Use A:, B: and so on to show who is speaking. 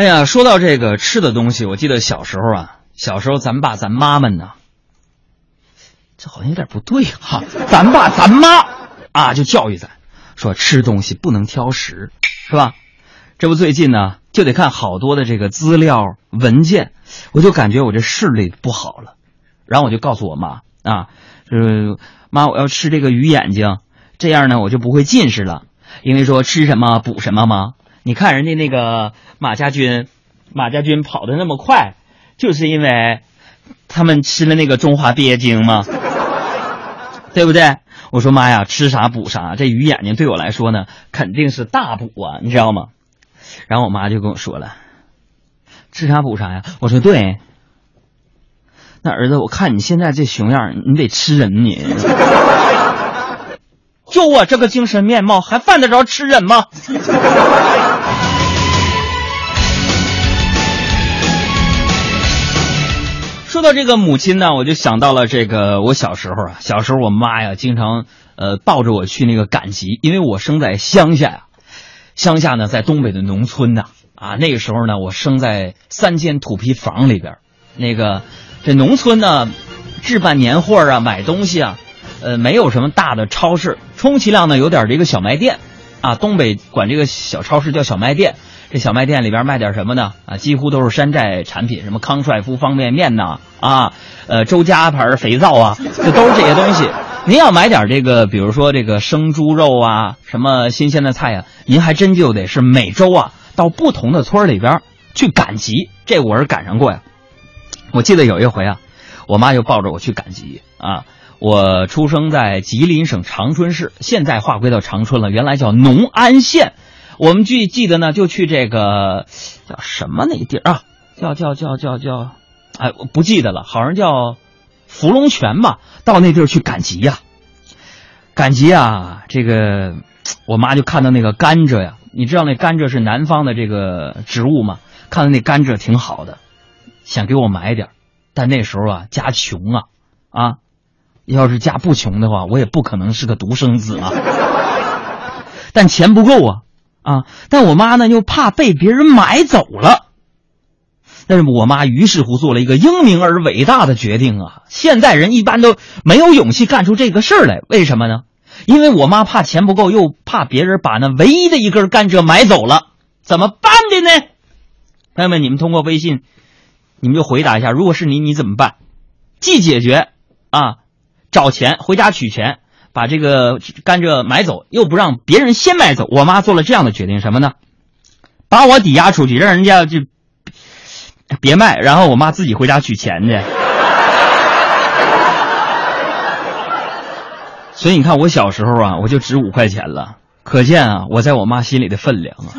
A: 哎呀，说到这个吃的东西，我记得小时候啊，小时候咱爸咱妈们呢，这好像有点不对哈、咱爸咱妈啊就教育咱说吃东西不能挑食，是吧？这不最近呢就得看好多的这个资料文件，我就感觉我这视力不好了，然后我就告诉我妈啊，呃，妈我要吃这个鱼眼睛，这样呢我就不会近视了，因为说吃什么补什么嘛。你看人家那个马家军，马家军跑得那么快，就是因为他们吃了那个中华鳖精嘛，对不对？我说妈呀，吃啥补啥，这鱼眼睛对我来说呢，肯定是大补啊，你知道吗？然后我妈就跟我说了，吃啥补啥呀？我说对。那儿子，我看你现在这熊样，你得吃人你。就我这个精神面貌，还犯得着吃人吗？说到这个母亲呢，我就想到了这个我小时候啊，小时候我妈呀，经常呃抱着我去那个赶集，因为我生在乡下呀，乡下呢在东北的农村呐，啊那个时候呢我生在三间土坯房里边，那个这农村呢置办年货啊，买东西啊，呃没有什么大的超市，充其量呢有点这个小卖店，啊东北管这个小超市叫小卖店。这小卖店里边卖点什么呢？啊，几乎都是山寨产品，什么康帅傅方便面呐，啊，呃，周家牌肥皂啊，这都是这些东西。您要买点这个，比如说这个生猪肉啊，什么新鲜的菜呀、您还真就得是每周啊到不同的村里边去赶集。这我是赶上过呀。我记得有一回啊，我妈就抱着我去赶集啊。我出生在吉林省长春市，现在划归到长春了，原来叫农安县。我们记记得呢，就去这个叫什么那地儿啊？叫叫叫叫叫，哎，我不记得了，好像叫芙蓉泉吧。到那地儿去赶集呀、赶集啊，这个我妈就看到那个甘蔗呀，你知道那甘蔗是南方的这个植物吗？看到那甘蔗挺好的，想给我买点但那时候啊，家穷啊啊，要是家不穷的话，我也不可能是个独生子啊。但钱不够啊。啊，但我妈呢又怕被别人买走了，但是我妈于是乎做了一个英明而伟大的决定啊！现代人一般都没有勇气干出这个事儿来，为什么呢？因为我妈怕钱不够，又怕别人把那唯一的一根甘蔗买走了，怎么办的呢？朋友们，你们通过微信，你们就回答一下，如果是你，你怎么办？既解决啊，找钱回家取钱。把这个甘蔗买走，又不让别人先买走，我妈做了这样的决定，什么呢？把我抵押出去，让人家就别卖，然后我妈自己回家取钱去。所以你看，我小时候啊，我就值五块钱了，可见啊，我在我妈心里的分量啊。